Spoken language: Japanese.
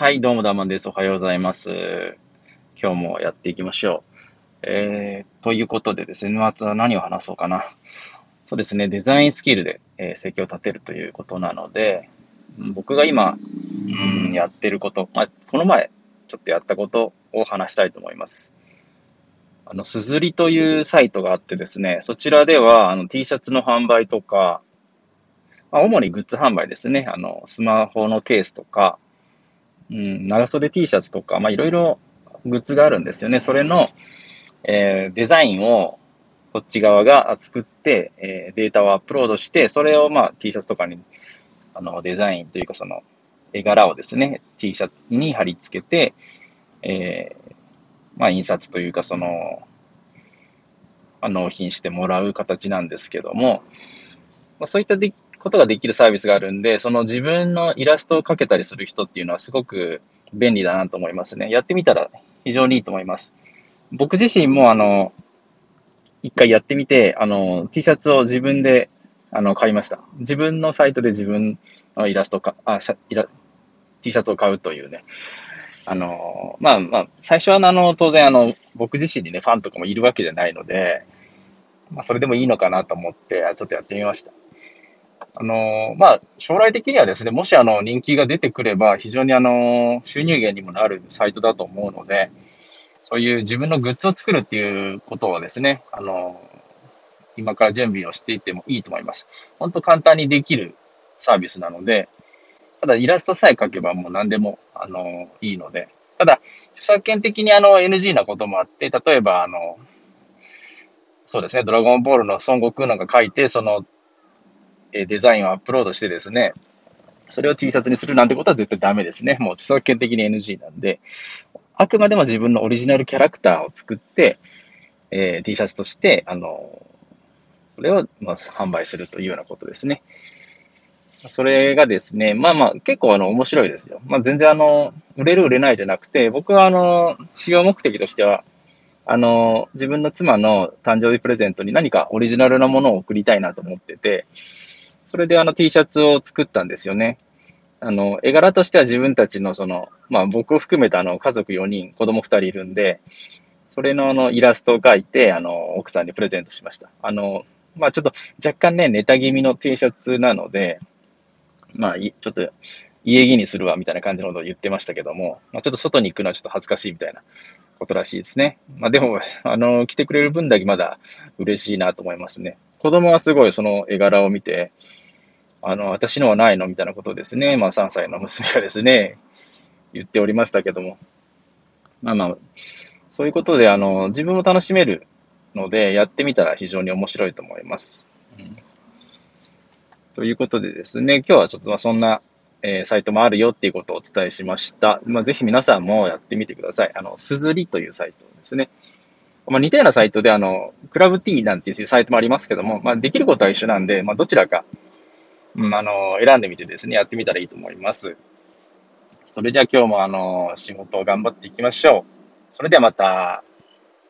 はい、どうもダーマンです。おはようございます。今日もやっていきましょう。えー、ということでですね、まずは何を話そうかな。そうですね、デザインスキルで、えー、生計を立てるということなので、僕が今、うん、やってること、まあ、この前、ちょっとやったことを話したいと思います。あの、すずりというサイトがあってですね、そちらでは、あの、T シャツの販売とか、まあ、主にグッズ販売ですね。あの、スマホのケースとか、うん、長袖 T シャツとか、まあ、いろいろグッズがあるんですよね。それの、えー、デザインをこっち側が作って、えー、データをアップロードして、それをまあ T シャツとかに、あの、デザインというかその、絵柄をですね、T シャツに貼り付けて、えー、まあ印刷というかその、あ納品してもらう形なんですけども、まあ、そういったでことができるサービスがあるんで、その自分のイラストを描けたりする人っていうのはすごく便利だなと思いますね。やってみたら非常にいいと思います。僕自身もあの、一回やってみて、あの、T シャツを自分であの買いました。自分のサイトで自分のイラストか、あ、イラ T シャツを買うというね。あの、まあまあ、最初はあの、当然あの、僕自身にね、ファンとかもいるわけじゃないので、まあ、それでもいいのかなと思って、ちょっとやってみました。あの、まあ、将来的にはですね、もしあの、人気が出てくれば、非常にあの、収入源にもなるサイトだと思うので、そういう自分のグッズを作るっていうことをですね、あの、今から準備をしていってもいいと思います。本当簡単にできるサービスなので、ただイラストさえ描けばもう何でも、あの、いいので、ただ、著作権的にあの NG なこともあって、例えばあの、そうですね、ドラゴンボールの孫悟空なんか書いて、そのえデザインをアップロードしてですね、それを T シャツにするなんてことは絶対ダメですね。もう著作権的に NG なんで、あくまでも自分のオリジナルキャラクターを作って、えー、T シャツとして、あの、それを、まあ、販売するというようなことですね。それがですね、まあまあ、結構あの、面白いですよ。まあ全然あの、売れる売れないじゃなくて、僕はあの、使用目的としては、あの、自分の妻の誕生日プレゼントに何かオリジナルなものを送りたいなと思ってて、それであの T シャツを作ったんですよね。あの、絵柄としては自分たちのその、まあ僕を含めたあの家族4人、子供2人いるんで、それのあのイラストを描いて、あの、奥さんにプレゼントしました。あの、まあちょっと若干ね、ネタ気味の T シャツなので、まあちょっと家着にするわみたいな感じのことを言ってましたけども、まあちょっと外に行くのはちょっと恥ずかしいみたいなことらしいですね。まあでも、あの、来てくれる分だけまだ嬉しいなと思いますね。子供はすごいその絵柄を見て、あの、私のはないのみたいなことですね。まあ、3歳の娘がですね、言っておりましたけども。まあまあ、そういうことで、あの、自分も楽しめるので、やってみたら非常に面白いと思います。うん、ということでですね、今日はちょっとまあそんな、えー、サイトもあるよっていうことをお伝えしました。まあ、ぜひ皆さんもやってみてください。あの、すずりというサイトですね。まあ、似たようなサイトで、あの、クラブ T なんていうサイトもありますけども、まあ、できることは一緒なんで、まあ、どちらかうん、あの、選んでみてですね、やってみたらいいと思います。それじゃあ今日もあの、仕事を頑張っていきましょう。それではまた。